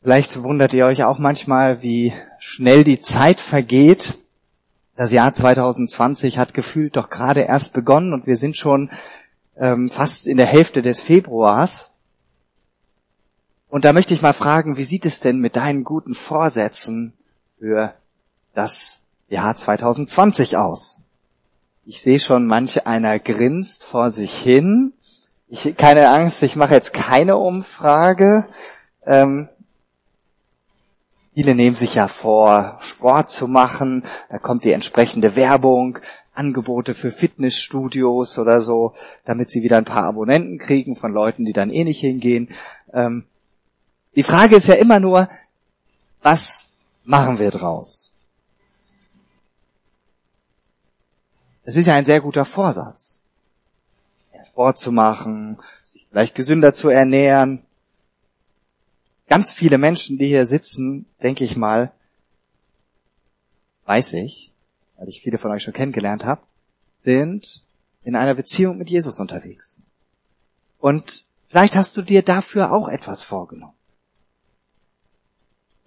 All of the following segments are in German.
Vielleicht wundert ihr euch auch manchmal, wie schnell die Zeit vergeht. Das Jahr 2020 hat gefühlt doch gerade erst begonnen und wir sind schon ähm, fast in der Hälfte des Februars. Und da möchte ich mal fragen, wie sieht es denn mit deinen guten Vorsätzen für das Jahr 2020 aus? Ich sehe schon, manch einer grinst vor sich hin. Ich, keine Angst, ich mache jetzt keine Umfrage. Ähm, viele nehmen sich ja vor, Sport zu machen. Da kommt die entsprechende Werbung, Angebote für Fitnessstudios oder so, damit sie wieder ein paar Abonnenten kriegen von Leuten, die dann eh nicht hingehen. Ähm, die Frage ist ja immer nur, was machen wir draus? Es ist ja ein sehr guter Vorsatz. Sport zu machen, sich vielleicht gesünder zu ernähren. Ganz viele Menschen, die hier sitzen, denke ich mal, weiß ich, weil ich viele von euch schon kennengelernt habe, sind in einer Beziehung mit Jesus unterwegs. Und vielleicht hast du dir dafür auch etwas vorgenommen.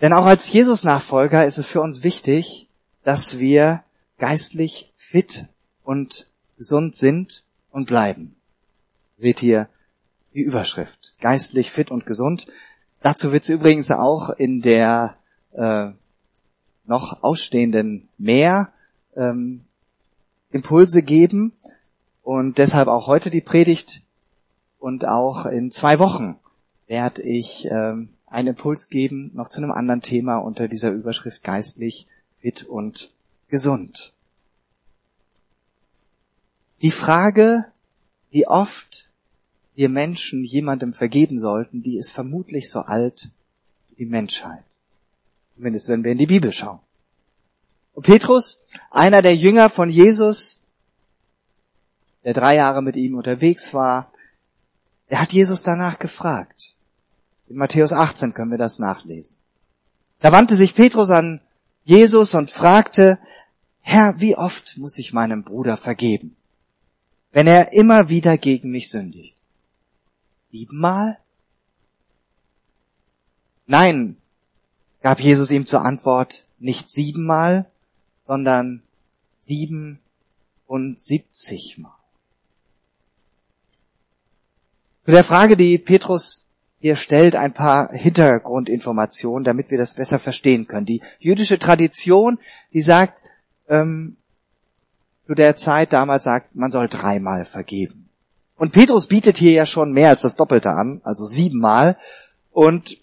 Denn auch als Jesus-Nachfolger ist es für uns wichtig, dass wir geistlich fit und gesund sind und bleiben. Seht hier die Überschrift. Geistlich fit und gesund. Dazu wird es übrigens auch in der äh, noch ausstehenden mehr ähm, Impulse geben und deshalb auch heute die Predigt und auch in zwei Wochen werde ich ähm, einen Impuls geben, noch zu einem anderen Thema unter dieser Überschrift geistlich, fit und gesund. Die Frage, wie oft wir Menschen jemandem vergeben sollten, die ist vermutlich so alt wie die Menschheit. Zumindest wenn wir in die Bibel schauen. Und Petrus, einer der Jünger von Jesus, der drei Jahre mit ihm unterwegs war, er hat Jesus danach gefragt. In Matthäus 18 können wir das nachlesen. Da wandte sich Petrus an Jesus und fragte, Herr, wie oft muss ich meinem Bruder vergeben, wenn er immer wieder gegen mich sündigt? Siebenmal? Nein, gab Jesus ihm zur Antwort, nicht siebenmal, sondern siebenundsiebzigmal. Zu der Frage, die Petrus ihr stellt ein paar Hintergrundinformationen, damit wir das besser verstehen können. Die jüdische Tradition, die sagt, ähm, zu der Zeit damals sagt, man soll dreimal vergeben. Und Petrus bietet hier ja schon mehr als das Doppelte an, also siebenmal. Und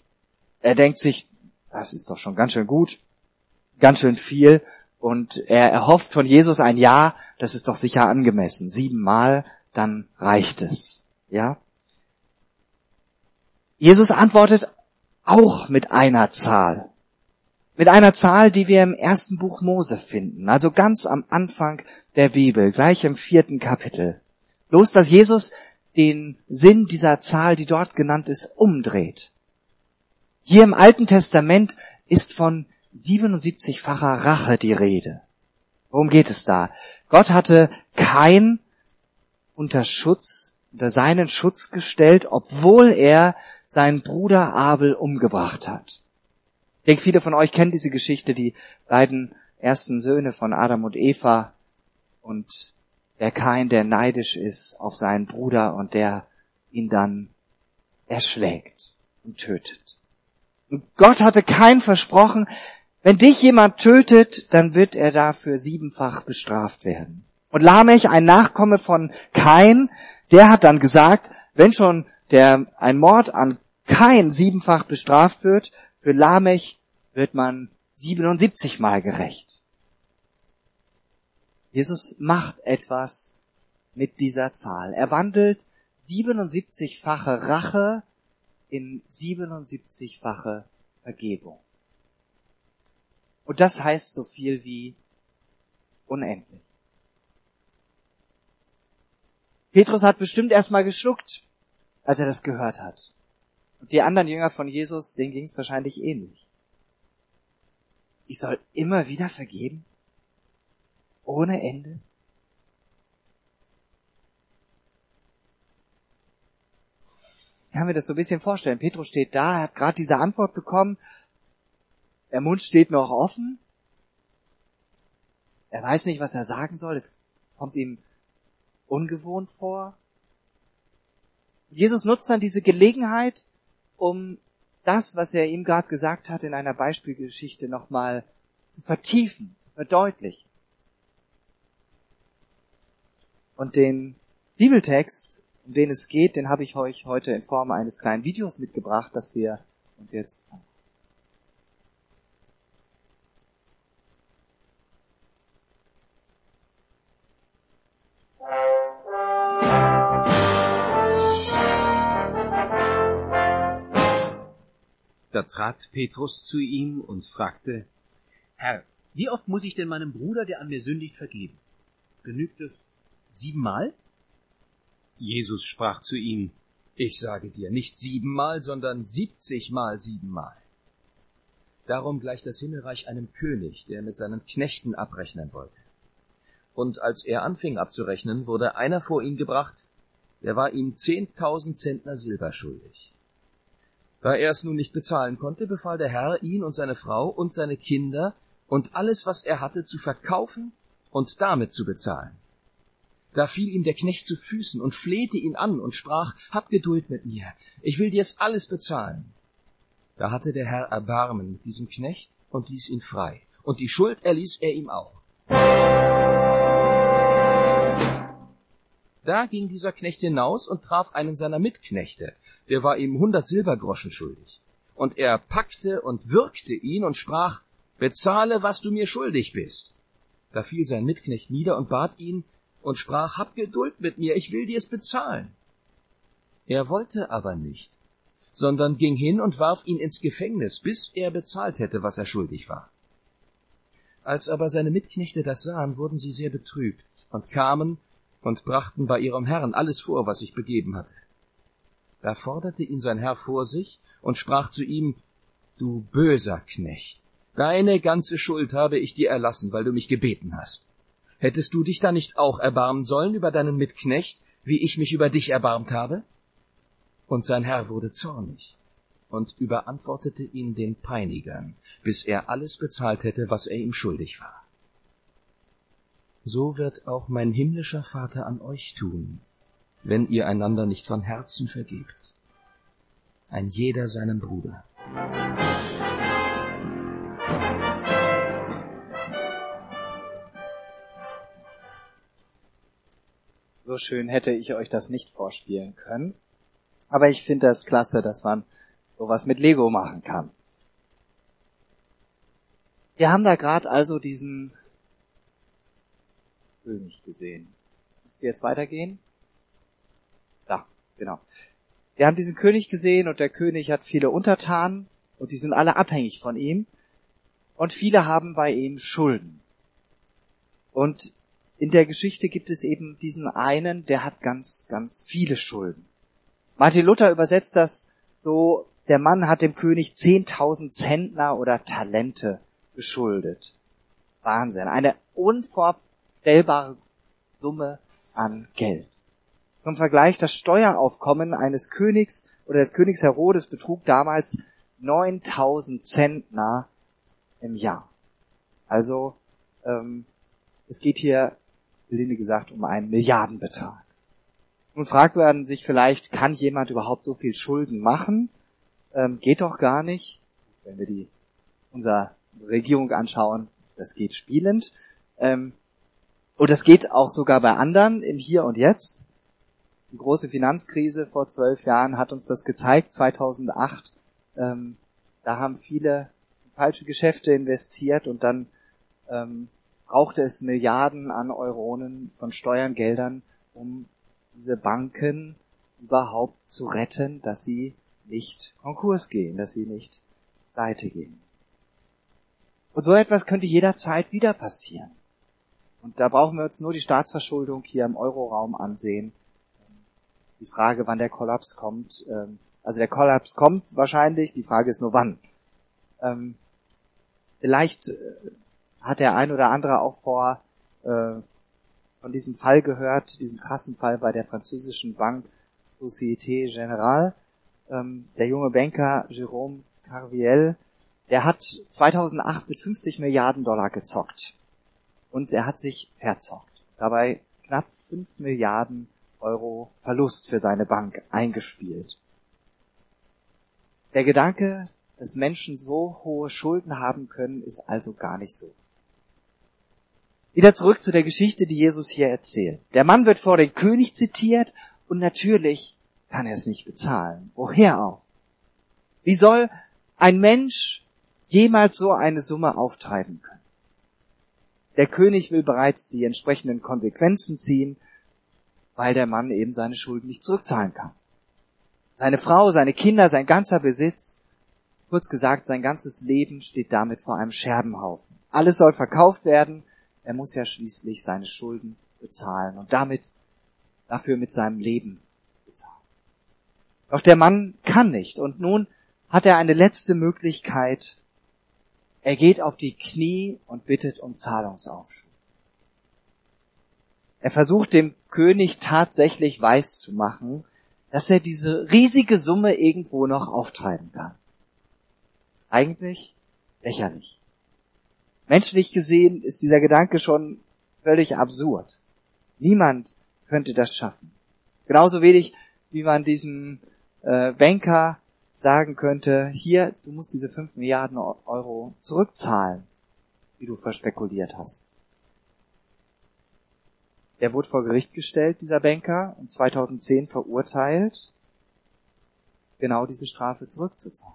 er denkt sich, das ist doch schon ganz schön gut, ganz schön viel. Und er erhofft von Jesus ein Ja, das ist doch sicher angemessen. Siebenmal, dann reicht es. Ja? Jesus antwortet auch mit einer Zahl. Mit einer Zahl, die wir im ersten Buch Mose finden, also ganz am Anfang der Bibel, gleich im vierten Kapitel. Bloß, dass Jesus den Sinn dieser Zahl, die dort genannt ist, umdreht. Hier im Alten Testament ist von 77-facher Rache die Rede. Worum geht es da? Gott hatte kein unter Schutz, unter seinen Schutz gestellt, obwohl er seinen Bruder Abel umgebracht hat. Ich denke, viele von euch kennen diese Geschichte, die beiden ersten Söhne von Adam und Eva und der Kain, der neidisch ist auf seinen Bruder und der ihn dann erschlägt und tötet. Und Gott hatte kein versprochen, wenn dich jemand tötet, dann wird er dafür siebenfach bestraft werden. Und Lamech, ein Nachkomme von Kain, der hat dann gesagt, wenn schon der ein Mord an Kain siebenfach bestraft wird, für Lamech wird man 77 mal gerecht. Jesus macht etwas mit dieser Zahl. Er wandelt 77-fache Rache in 77-fache Vergebung. Und das heißt so viel wie unendlich. Petrus hat bestimmt erstmal geschluckt, als er das gehört hat. Und die anderen Jünger von Jesus, denen ging es wahrscheinlich ähnlich. Ich soll immer wieder vergeben? Ohne Ende? Kann mir das so ein bisschen vorstellen. Petrus steht da, er hat gerade diese Antwort bekommen. Der Mund steht noch offen. Er weiß nicht, was er sagen soll. Es kommt ihm ungewohnt vor. Jesus nutzt dann diese Gelegenheit, um das, was er ihm gerade gesagt hat, in einer Beispielgeschichte nochmal zu vertiefen, zu verdeutlichen. Und den Bibeltext, um den es geht, den habe ich euch heute in Form eines kleinen Videos mitgebracht, das wir uns jetzt Da trat Petrus zu ihm und fragte, Herr, wie oft muss ich denn meinem Bruder, der an mir sündigt, vergeben? Genügt es siebenmal? Jesus sprach zu ihm, Ich sage dir, nicht siebenmal, sondern siebzigmal siebenmal. Darum gleicht das Himmelreich einem König, der mit seinen Knechten abrechnen wollte. Und als er anfing abzurechnen, wurde einer vor ihn gebracht, der war ihm zehntausend Zentner Silber schuldig. Da er es nun nicht bezahlen konnte, befahl der Herr, ihn und seine Frau und seine Kinder und alles, was er hatte, zu verkaufen und damit zu bezahlen. Da fiel ihm der Knecht zu Füßen und flehte ihn an und sprach, Hab Geduld mit mir, ich will dir's alles bezahlen. Da hatte der Herr Erbarmen mit diesem Knecht und ließ ihn frei, und die Schuld erließ er ihm auch. Da ging dieser Knecht hinaus und traf einen seiner Mitknechte, der war ihm hundert Silbergroschen schuldig. Und er packte und würgte ihn und sprach, Bezahle, was du mir schuldig bist. Da fiel sein Mitknecht nieder und bat ihn und sprach, Hab Geduld mit mir, ich will dir's bezahlen. Er wollte aber nicht, sondern ging hin und warf ihn ins Gefängnis, bis er bezahlt hätte, was er schuldig war. Als aber seine Mitknechte das sahen, wurden sie sehr betrübt und kamen und brachten bei ihrem Herrn alles vor, was sich begeben hatte. Da forderte ihn sein Herr vor sich und sprach zu ihm, Du böser Knecht, deine ganze Schuld habe ich dir erlassen, weil du mich gebeten hast. Hättest du dich da nicht auch erbarmen sollen über deinen Mitknecht, wie ich mich über dich erbarmt habe? Und sein Herr wurde zornig und überantwortete ihn den Peinigern, bis er alles bezahlt hätte, was er ihm schuldig war. So wird auch mein himmlischer Vater an euch tun, wenn ihr einander nicht von Herzen vergebt. Ein jeder seinem Bruder. So schön hätte ich euch das nicht vorspielen können. Aber ich finde das klasse, dass man sowas mit Lego machen kann. Wir haben da gerade also diesen König gesehen. Müsst ihr jetzt weitergehen? Da, genau. Wir haben diesen König gesehen und der König hat viele Untertanen und die sind alle abhängig von ihm und viele haben bei ihm Schulden. Und in der Geschichte gibt es eben diesen einen, der hat ganz, ganz viele Schulden. Martin Luther übersetzt das so, der Mann hat dem König 10.000 Zentner oder Talente geschuldet. Wahnsinn. Eine unvorstellbare Summe an Geld. Zum Vergleich, das Steueraufkommen eines Königs oder des Königs Herodes betrug damals 9000 Zentner im Jahr. Also ähm, es geht hier, gelinde gesagt, um einen Milliardenbetrag. Nun fragt man sich vielleicht, kann jemand überhaupt so viel Schulden machen? Ähm, geht doch gar nicht. Wenn wir die unsere Regierung anschauen, das geht spielend. Ähm, und das geht auch sogar bei anderen im Hier und Jetzt. Die große Finanzkrise vor zwölf Jahren hat uns das gezeigt, 2008. Ähm, da haben viele falsche Geschäfte investiert und dann ähm, brauchte es Milliarden an Euronen von Steuergeldern, um diese Banken überhaupt zu retten, dass sie nicht Konkurs gehen, dass sie nicht pleite gehen. Und so etwas könnte jederzeit wieder passieren. Und da brauchen wir uns nur die Staatsverschuldung hier im Euroraum ansehen. Die Frage, wann der Kollaps kommt. Ähm, also der Kollaps kommt wahrscheinlich, die Frage ist nur wann. Ähm, vielleicht äh, hat der ein oder andere auch vor äh, von diesem Fall gehört, diesem krassen Fall bei der französischen Bank Société Générale. ähm, der junge Banker Jerome Carviel, der hat 2008 mit 50 Milliarden Dollar gezockt. Und er hat sich verzockt. Dabei knapp 5 Milliarden Euro Verlust für seine Bank eingespielt. Der Gedanke, dass Menschen so hohe Schulden haben können, ist also gar nicht so. Wieder zurück zu der Geschichte, die Jesus hier erzählt. Der Mann wird vor den König zitiert und natürlich kann er es nicht bezahlen. Woher auch? Wie soll ein Mensch jemals so eine Summe auftreiben können? Der König will bereits die entsprechenden Konsequenzen ziehen, weil der Mann eben seine Schulden nicht zurückzahlen kann. Seine Frau, seine Kinder, sein ganzer Besitz, kurz gesagt, sein ganzes Leben steht damit vor einem Scherbenhaufen. Alles soll verkauft werden, er muss ja schließlich seine Schulden bezahlen und damit dafür mit seinem Leben bezahlen. Doch der Mann kann nicht und nun hat er eine letzte Möglichkeit. Er geht auf die Knie und bittet um Zahlungsaufschub. Er versucht dem König tatsächlich weiß zu machen, dass er diese riesige Summe irgendwo noch auftreiben kann. Eigentlich lächerlich. Menschlich gesehen ist dieser Gedanke schon völlig absurd. Niemand könnte das schaffen. Genauso wenig, wie man diesem äh, Banker sagen könnte, hier, du musst diese 5 Milliarden Euro zurückzahlen, die du verspekuliert hast. Er wurde vor Gericht gestellt, dieser Banker, und 2010 verurteilt, genau diese Strafe zurückzuzahlen.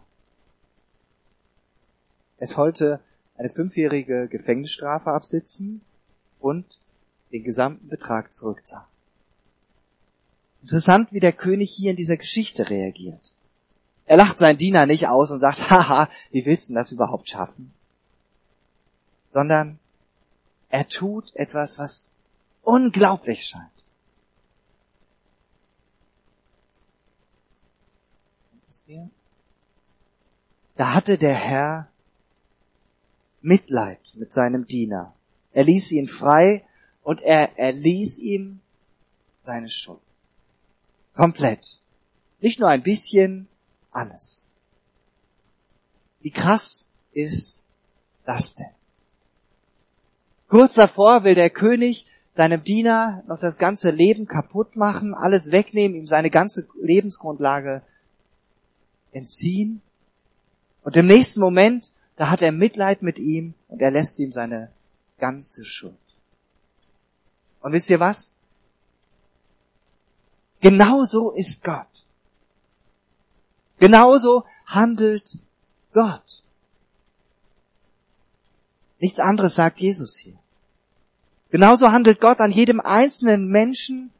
Er sollte eine fünfjährige Gefängnisstrafe absitzen und den gesamten Betrag zurückzahlen. Interessant, wie der König hier in dieser Geschichte reagiert. Er lacht seinen Diener nicht aus und sagt, haha, wie willst du das überhaupt schaffen? Sondern er tut etwas, was unglaublich scheint. Da hatte der Herr Mitleid mit seinem Diener. Er ließ ihn frei und er erließ ihm seine Schuld. Komplett. Nicht nur ein bisschen, alles. Wie krass ist das denn? Kurz davor will der König seinem Diener noch das ganze Leben kaputt machen, alles wegnehmen, ihm seine ganze Lebensgrundlage entziehen. Und im nächsten Moment, da hat er Mitleid mit ihm und er lässt ihm seine ganze Schuld. Und wisst ihr was? Genauso ist Gott. Genauso handelt Gott. Nichts anderes sagt Jesus hier. Genauso handelt Gott an jedem einzelnen Menschen,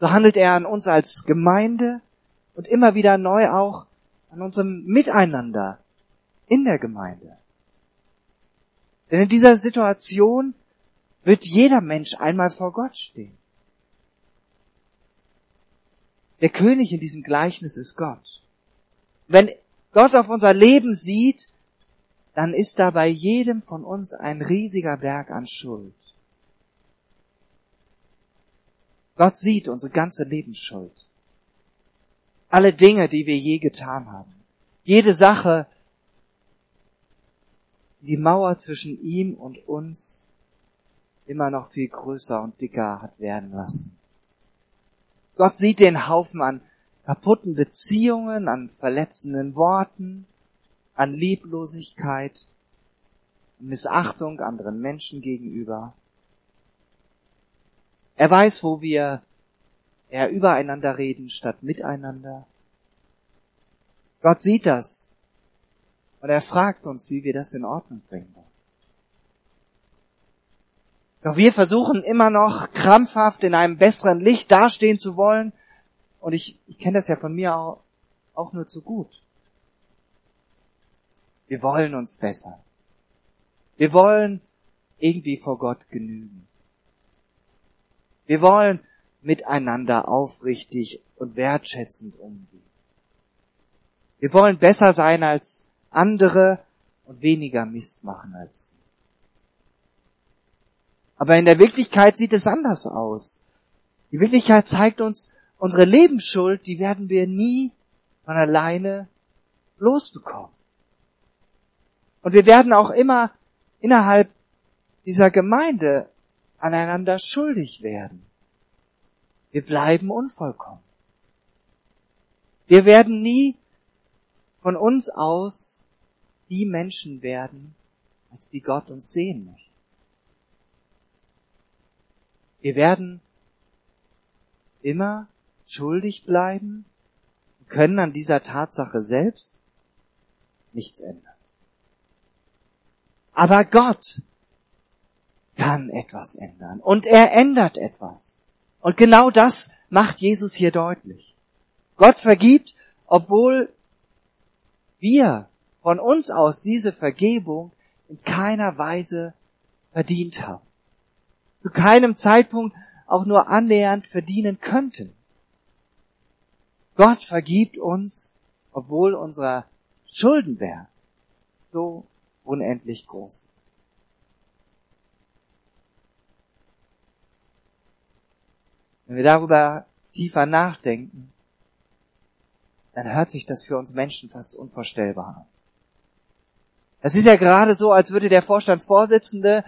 so handelt er an uns als Gemeinde und immer wieder neu auch an unserem Miteinander in der Gemeinde. Denn in dieser Situation wird jeder Mensch einmal vor Gott stehen. Der König in diesem Gleichnis ist Gott. Wenn Gott auf unser Leben sieht, dann ist da bei jedem von uns ein riesiger Berg an Schuld. Gott sieht unsere ganze Lebensschuld. Alle Dinge, die wir je getan haben. Jede Sache, die Mauer zwischen ihm und uns immer noch viel größer und dicker hat werden lassen. Gott sieht den Haufen an kaputten Beziehungen, an verletzenden Worten, an Lieblosigkeit, Missachtung anderen Menschen gegenüber. Er weiß, wo wir eher übereinander reden statt miteinander. Gott sieht das und er fragt uns, wie wir das in Ordnung bringen wollen. Doch wir versuchen immer noch krampfhaft in einem besseren Licht dastehen zu wollen. Und ich, ich kenne das ja von mir auch, auch nur zu gut. Wir wollen uns besser. Wir wollen irgendwie vor Gott genügen. Wir wollen miteinander aufrichtig und wertschätzend umgehen. Wir wollen besser sein als andere und weniger Mist machen als sie. Aber in der Wirklichkeit sieht es anders aus. Die Wirklichkeit zeigt uns, unsere Lebensschuld, die werden wir nie von alleine losbekommen. Und wir werden auch immer innerhalb dieser Gemeinde aneinander schuldig werden. Wir bleiben unvollkommen. Wir werden nie von uns aus die Menschen werden, als die Gott uns sehen möchte. Wir werden immer schuldig bleiben, können an dieser Tatsache selbst nichts ändern. Aber Gott kann etwas ändern und er ändert etwas. Und genau das macht Jesus hier deutlich. Gott vergibt, obwohl wir von uns aus diese Vergebung in keiner Weise verdient haben. Zu keinem Zeitpunkt auch nur annähernd verdienen könnten. Gott vergibt uns, obwohl unser Schuldenberg so unendlich groß ist. Wenn wir darüber tiefer nachdenken, dann hört sich das für uns Menschen fast unvorstellbar an. Es ist ja gerade so, als würde der Vorstandsvorsitzende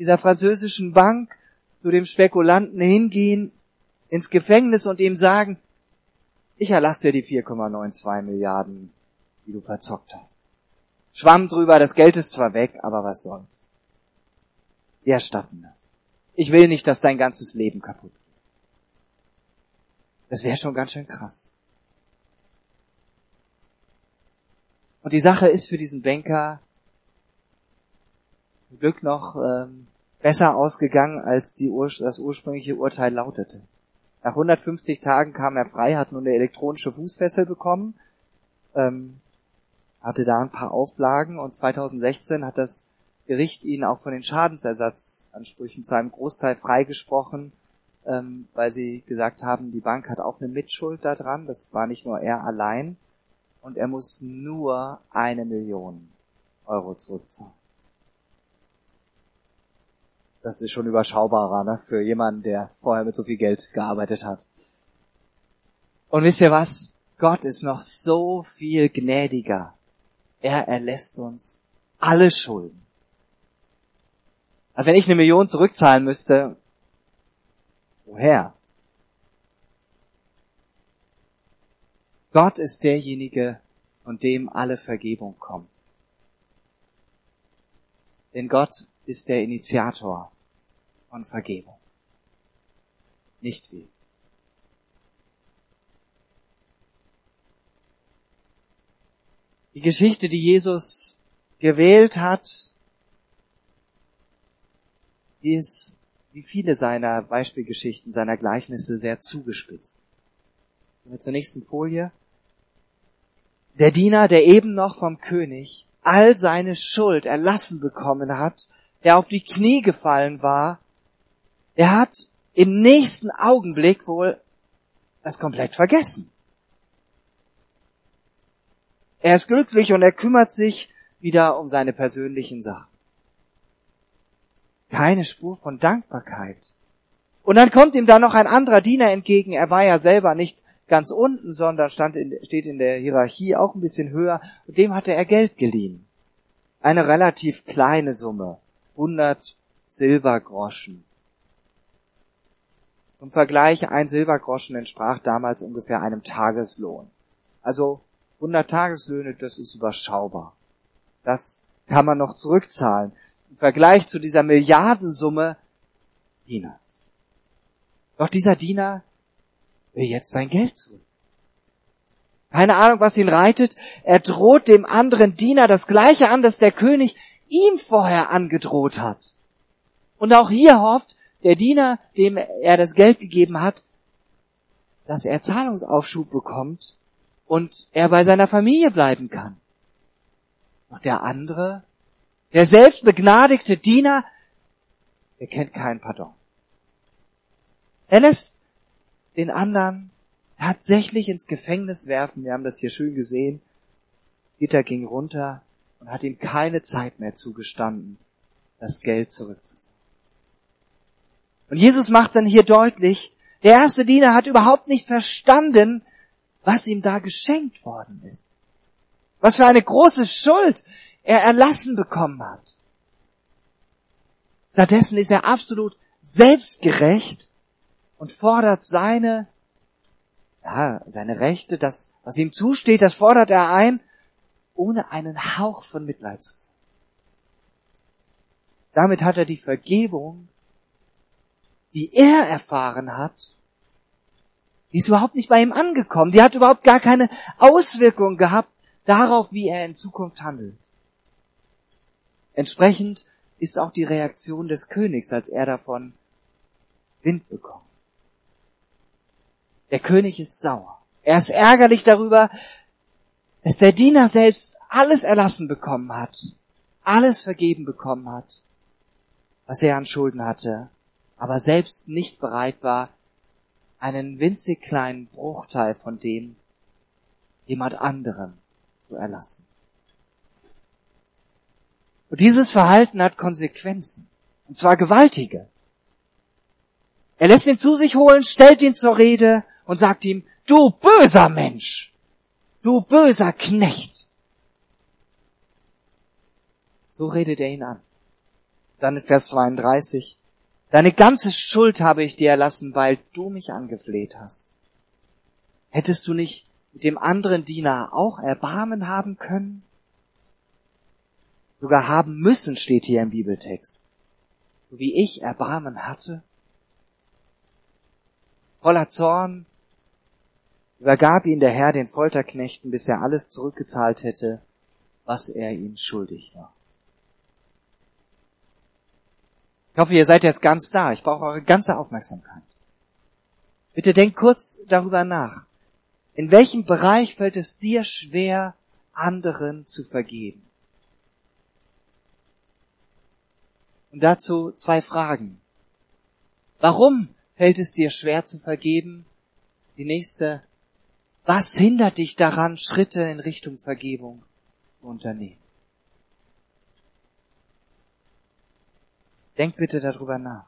dieser französischen Bank zu dem Spekulanten hingehen ins Gefängnis und ihm sagen, ich erlasse dir die 4,92 Milliarden, die du verzockt hast. Schwamm drüber, das Geld ist zwar weg, aber was soll's. Wir erstatten das. Ich will nicht, dass dein ganzes Leben kaputt geht. Das wäre schon ganz schön krass. Und die Sache ist für diesen Banker zum Glück noch ähm, besser ausgegangen, als die Ur das ursprüngliche Urteil lautete. Nach 150 Tagen kam er frei, hat nun eine elektronische Fußfessel bekommen, ähm, hatte da ein paar Auflagen und 2016 hat das Gericht ihn auch von den Schadensersatzansprüchen zu einem Großteil freigesprochen, ähm, weil sie gesagt haben, die Bank hat auch eine Mitschuld daran, das war nicht nur er allein und er muss nur eine Million Euro zurückzahlen. Das ist schon überschaubarer ne, für jemanden, der vorher mit so viel Geld gearbeitet hat. Und wisst ihr was? Gott ist noch so viel gnädiger. Er erlässt uns alle Schulden. Also wenn ich eine Million zurückzahlen müsste, woher? Gott ist derjenige, von dem alle Vergebung kommt. Denn Gott ist der Initiator von Vergebung. Nicht wir. Die Geschichte, die Jesus gewählt hat, die ist wie viele seiner Beispielgeschichten, seiner Gleichnisse sehr zugespitzt. Kommen wir zur nächsten Folie. Der Diener, der eben noch vom König all seine Schuld erlassen bekommen hat, der auf die Knie gefallen war, der hat im nächsten Augenblick wohl das komplett vergessen. Er ist glücklich und er kümmert sich wieder um seine persönlichen Sachen. Keine Spur von Dankbarkeit. Und dann kommt ihm da noch ein anderer Diener entgegen. Er war ja selber nicht ganz unten, sondern stand in, steht in der Hierarchie auch ein bisschen höher. Und dem hatte er Geld geliehen. Eine relativ kleine Summe. 100 Silbergroschen. Zum Vergleich, ein Silbergroschen entsprach damals ungefähr einem Tageslohn. Also 100 Tageslöhne, das ist überschaubar. Das kann man noch zurückzahlen. Im Vergleich zu dieser Milliardensumme Peanuts. Doch dieser Diener will jetzt sein Geld zurück. Keine Ahnung, was ihn reitet. Er droht dem anderen Diener das gleiche an, das der König ihm vorher angedroht hat. Und auch hier hofft der Diener, dem er das Geld gegeben hat, dass er Zahlungsaufschub bekommt und er bei seiner Familie bleiben kann. Und der andere, der selbstbegnadigte Diener, der kennt keinen Pardon. Er lässt den anderen tatsächlich ins Gefängnis werfen. Wir haben das hier schön gesehen. Gitter ging runter und hat ihm keine Zeit mehr zugestanden, das Geld zurückzuzahlen. Und Jesus macht dann hier deutlich, der erste Diener hat überhaupt nicht verstanden, was ihm da geschenkt worden ist. Was für eine große Schuld er erlassen bekommen hat. Stattdessen ist er absolut selbstgerecht und fordert seine, ja, seine Rechte, das, was ihm zusteht, das fordert er ein, ohne einen Hauch von Mitleid zu zeigen. Damit hat er die Vergebung, die er erfahren hat, die ist überhaupt nicht bei ihm angekommen. Die hat überhaupt gar keine Auswirkung gehabt darauf, wie er in Zukunft handelt. Entsprechend ist auch die Reaktion des Königs, als er davon Wind bekommt. Der König ist sauer. Er ist ärgerlich darüber, dass der Diener selbst alles erlassen bekommen hat, alles vergeben bekommen hat, was er an Schulden hatte, aber selbst nicht bereit war, einen winzig kleinen Bruchteil von dem jemand anderem zu erlassen. Und dieses Verhalten hat Konsequenzen. Und zwar gewaltige. Er lässt ihn zu sich holen, stellt ihn zur Rede und sagt ihm, du böser Mensch, du böser Knecht. So redet er ihn an. Dann in Vers 32. Deine ganze Schuld habe ich dir erlassen, weil du mich angefleht hast. Hättest du nicht mit dem anderen Diener auch Erbarmen haben können? Sogar haben müssen steht hier im Bibeltext. So wie ich Erbarmen hatte. Voller Zorn übergab ihn der Herr den Folterknechten, bis er alles zurückgezahlt hätte, was er ihm schuldig war. Ich hoffe, ihr seid jetzt ganz da. Ich brauche eure ganze Aufmerksamkeit. Bitte denkt kurz darüber nach. In welchem Bereich fällt es dir schwer, anderen zu vergeben? Und dazu zwei Fragen. Warum fällt es dir schwer zu vergeben? Die nächste. Was hindert dich daran, Schritte in Richtung Vergebung zu unternehmen? Denkt bitte darüber nach.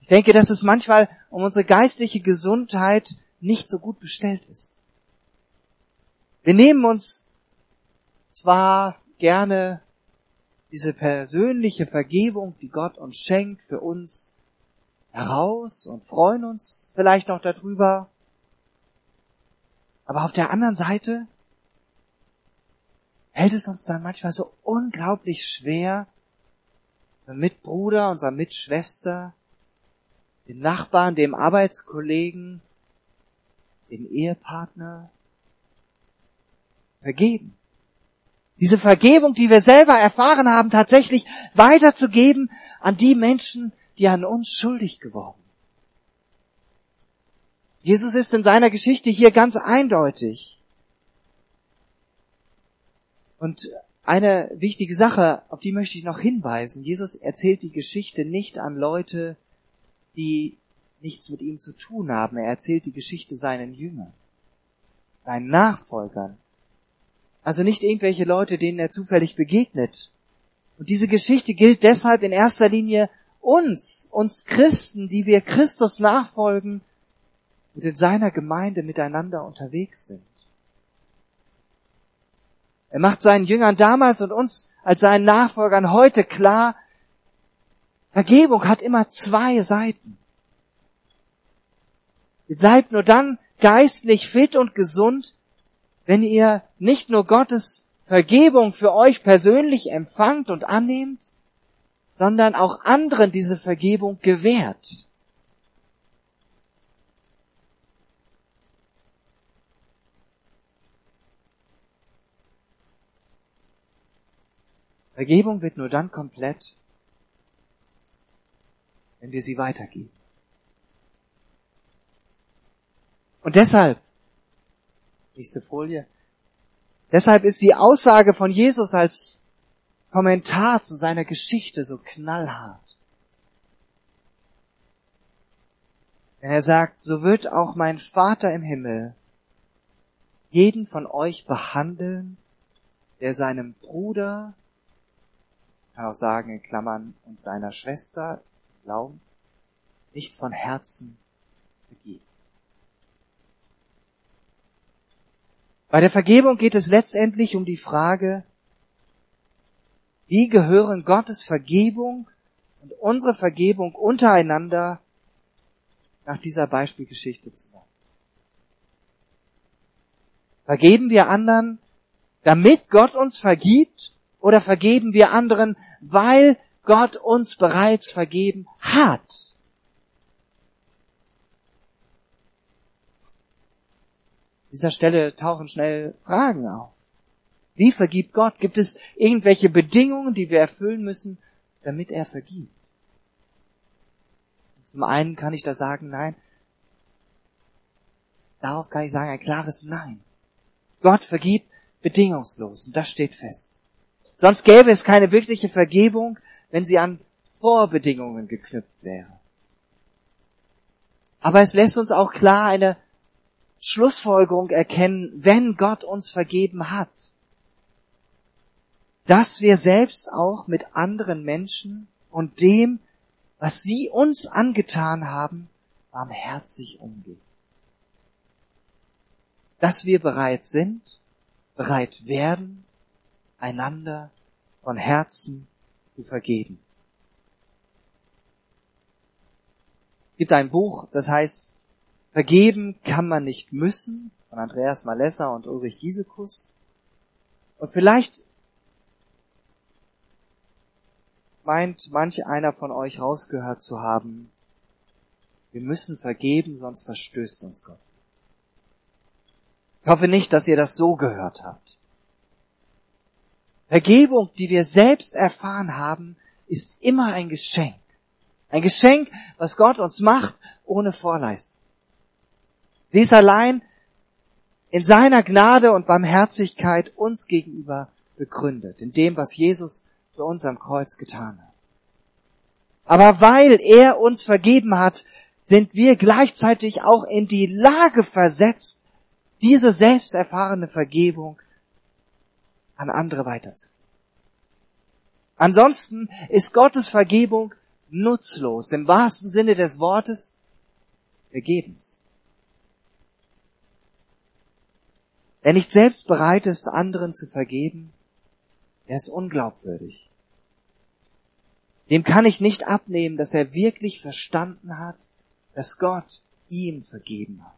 Ich denke, dass es manchmal um unsere geistliche Gesundheit nicht so gut bestellt ist. Wir nehmen uns zwar gerne diese persönliche Vergebung, die Gott uns schenkt, für uns heraus und freuen uns vielleicht noch darüber. Aber auf der anderen Seite hält es uns dann manchmal so unglaublich schwer, Mitbruder, unserer Mitschwester, dem Nachbarn, dem Arbeitskollegen, dem Ehepartner vergeben. Diese Vergebung, die wir selber erfahren haben, tatsächlich weiterzugeben an die Menschen, die an uns schuldig geworden. Jesus ist in seiner Geschichte hier ganz eindeutig. Und eine wichtige Sache, auf die möchte ich noch hinweisen. Jesus erzählt die Geschichte nicht an Leute, die nichts mit ihm zu tun haben. Er erzählt die Geschichte seinen Jüngern, seinen Nachfolgern. Also nicht irgendwelche Leute, denen er zufällig begegnet. Und diese Geschichte gilt deshalb in erster Linie uns, uns Christen, die wir Christus nachfolgen und in seiner Gemeinde miteinander unterwegs sind. Er macht seinen Jüngern damals und uns als seinen Nachfolgern heute klar, Vergebung hat immer zwei Seiten. Ihr bleibt nur dann geistlich fit und gesund, wenn ihr nicht nur Gottes Vergebung für euch persönlich empfangt und annehmt, sondern auch anderen diese Vergebung gewährt. Vergebung wird nur dann komplett, wenn wir sie weitergeben. Und deshalb, nächste Folie, deshalb ist die Aussage von Jesus als Kommentar zu seiner Geschichte so knallhart. Wenn er sagt, so wird auch mein Vater im Himmel jeden von euch behandeln, der seinem Bruder kann auch sagen in Klammern, und seiner Schwester glauben, nicht von Herzen vergeben. Bei der Vergebung geht es letztendlich um die Frage, wie gehören Gottes Vergebung und unsere Vergebung untereinander nach dieser Beispielgeschichte zusammen? Vergeben wir anderen, damit Gott uns vergibt, oder vergeben wir anderen, weil Gott uns bereits vergeben hat? An dieser Stelle tauchen schnell Fragen auf. Wie vergibt Gott? Gibt es irgendwelche Bedingungen, die wir erfüllen müssen, damit er vergibt? Zum einen kann ich da sagen, nein. Darauf kann ich sagen ein klares Nein. Gott vergibt bedingungslos und das steht fest. Sonst gäbe es keine wirkliche Vergebung, wenn sie an Vorbedingungen geknüpft wäre. Aber es lässt uns auch klar eine Schlussfolgerung erkennen, wenn Gott uns vergeben hat, dass wir selbst auch mit anderen Menschen und dem, was sie uns angetan haben, barmherzig umgehen. Dass wir bereit sind, bereit werden, einander von Herzen zu vergeben. Es gibt ein Buch, das heißt Vergeben kann man nicht müssen, von Andreas Malessa und Ulrich Giesekus. Und vielleicht meint manch einer von euch rausgehört zu haben, wir müssen vergeben, sonst verstößt uns Gott. Ich hoffe nicht, dass ihr das so gehört habt. Vergebung, die wir selbst erfahren haben, ist immer ein Geschenk. Ein Geschenk, was Gott uns macht, ohne Vorleistung. Sie ist allein in seiner Gnade und Barmherzigkeit uns gegenüber begründet, in dem, was Jesus für uns am Kreuz getan hat. Aber weil er uns vergeben hat, sind wir gleichzeitig auch in die Lage versetzt, diese selbst erfahrene Vergebung an andere weiterzugeben. Ansonsten ist Gottes Vergebung nutzlos, im wahrsten Sinne des Wortes vergebens. Wer nicht selbst bereit ist, anderen zu vergeben, der ist unglaubwürdig. Dem kann ich nicht abnehmen, dass er wirklich verstanden hat, dass Gott ihm vergeben hat.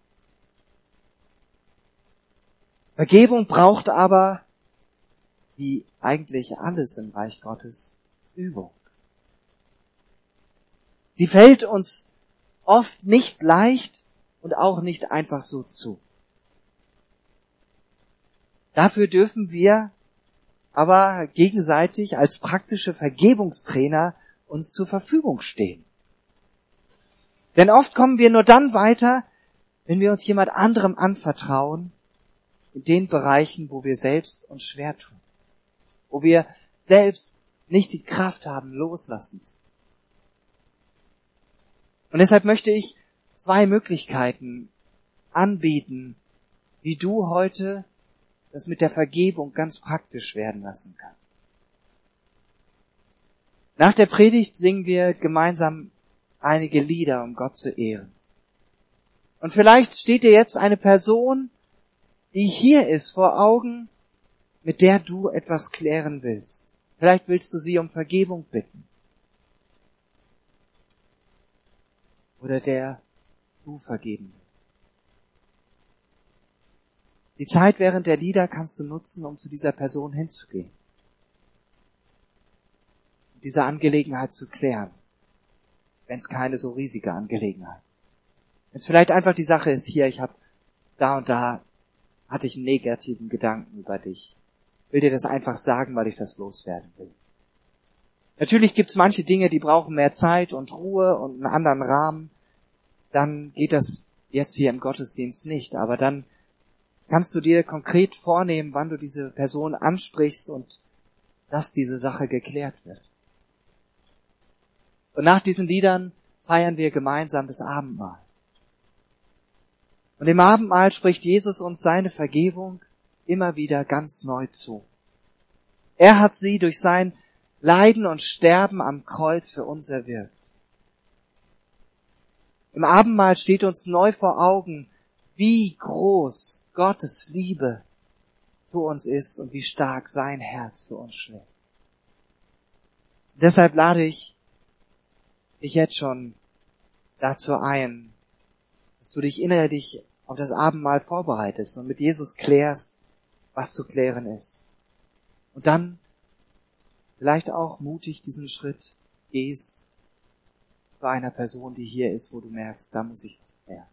Vergebung braucht aber, wie eigentlich alles im Reich Gottes, Übung. Die fällt uns oft nicht leicht und auch nicht einfach so zu. Dafür dürfen wir aber gegenseitig als praktische Vergebungstrainer uns zur Verfügung stehen. Denn oft kommen wir nur dann weiter, wenn wir uns jemand anderem anvertrauen, in den Bereichen, wo wir selbst uns schwer tun, wo wir selbst nicht die Kraft haben, loslassen zu. Und deshalb möchte ich zwei Möglichkeiten anbieten, wie du heute das mit der Vergebung ganz praktisch werden lassen kann. Nach der Predigt singen wir gemeinsam einige Lieder, um Gott zu ehren. Und vielleicht steht dir jetzt eine Person, die hier ist, vor Augen, mit der du etwas klären willst. Vielleicht willst du sie um Vergebung bitten. Oder der du vergeben willst. Die Zeit während der Lieder kannst du nutzen, um zu dieser Person hinzugehen. Diese Angelegenheit zu klären. Wenn es keine so riesige Angelegenheit ist. Wenn es vielleicht einfach die Sache ist, hier, ich habe da und da hatte ich einen negativen Gedanken über dich. Ich will dir das einfach sagen, weil ich das loswerden will. Natürlich gibt's manche Dinge, die brauchen mehr Zeit und Ruhe und einen anderen Rahmen. Dann geht das jetzt hier im Gottesdienst nicht. Aber dann kannst du dir konkret vornehmen, wann du diese Person ansprichst und dass diese Sache geklärt wird. Und nach diesen Liedern feiern wir gemeinsam das Abendmahl. Und im Abendmahl spricht Jesus uns seine Vergebung immer wieder ganz neu zu. Er hat sie durch sein Leiden und Sterben am Kreuz für uns erwirkt. Im Abendmahl steht uns neu vor Augen, wie groß Gottes Liebe zu uns ist und wie stark sein Herz für uns schlägt. Deshalb lade ich dich jetzt schon dazu ein, dass du dich innerlich auf das Abendmahl vorbereitest und mit Jesus klärst, was zu klären ist. Und dann vielleicht auch mutig diesen Schritt gehst bei einer Person, die hier ist, wo du merkst, da muss ich was klären.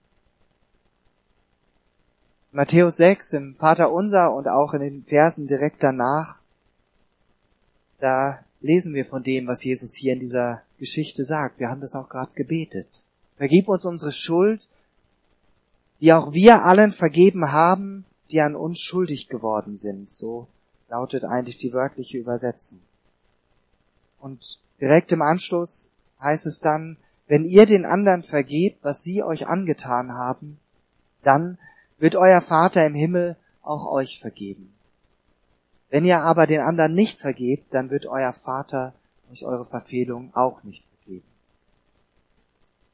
Matthäus 6 im Vater Unser und auch in den Versen direkt danach, da lesen wir von dem, was Jesus hier in dieser Geschichte sagt. Wir haben das auch gerade gebetet. Vergib uns unsere Schuld, wie auch wir allen vergeben haben, die an uns schuldig geworden sind. So lautet eigentlich die wörtliche Übersetzung. Und direkt im Anschluss heißt es dann, wenn ihr den anderen vergebt, was sie euch angetan haben, dann wird euer Vater im Himmel auch euch vergeben. Wenn ihr aber den anderen nicht vergebt, dann wird euer Vater euch eure Verfehlung auch nicht vergeben.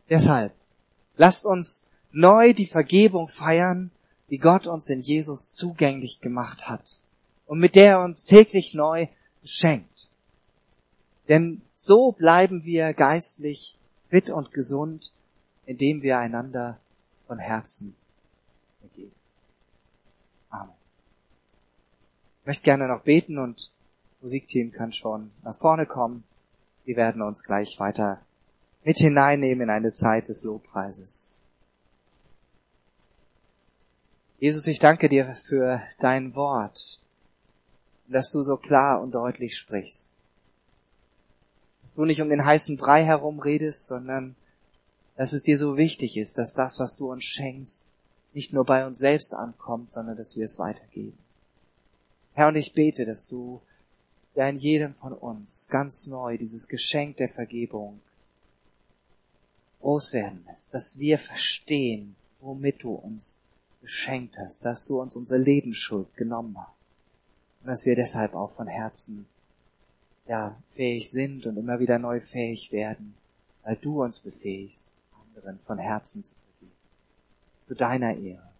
Deshalb, lasst uns neu die Vergebung feiern, die Gott uns in Jesus zugänglich gemacht hat und mit der er uns täglich neu schenkt. Denn so bleiben wir geistlich fit und gesund, indem wir einander von Herzen vergeben. Amen. Ich möchte gerne noch beten und Musikteam kann schon nach vorne kommen. Wir werden uns gleich weiter mit hineinnehmen in eine Zeit des Lobpreises. Jesus, ich danke dir für dein Wort, dass du so klar und deutlich sprichst dass du nicht um den heißen Brei herum redest, sondern dass es dir so wichtig ist, dass das, was du uns schenkst, nicht nur bei uns selbst ankommt, sondern dass wir es weitergeben. Herr, und ich bete, dass du ja in jedem von uns ganz neu dieses Geschenk der Vergebung groß werden lässt, dass wir verstehen, womit du uns geschenkt hast, dass du uns unsere Lebensschuld genommen hast und dass wir deshalb auch von Herzen ja, fähig sind und immer wieder neu fähig werden, weil du uns befähigst, anderen von Herzen zu vergeben. Zu deiner Ehre.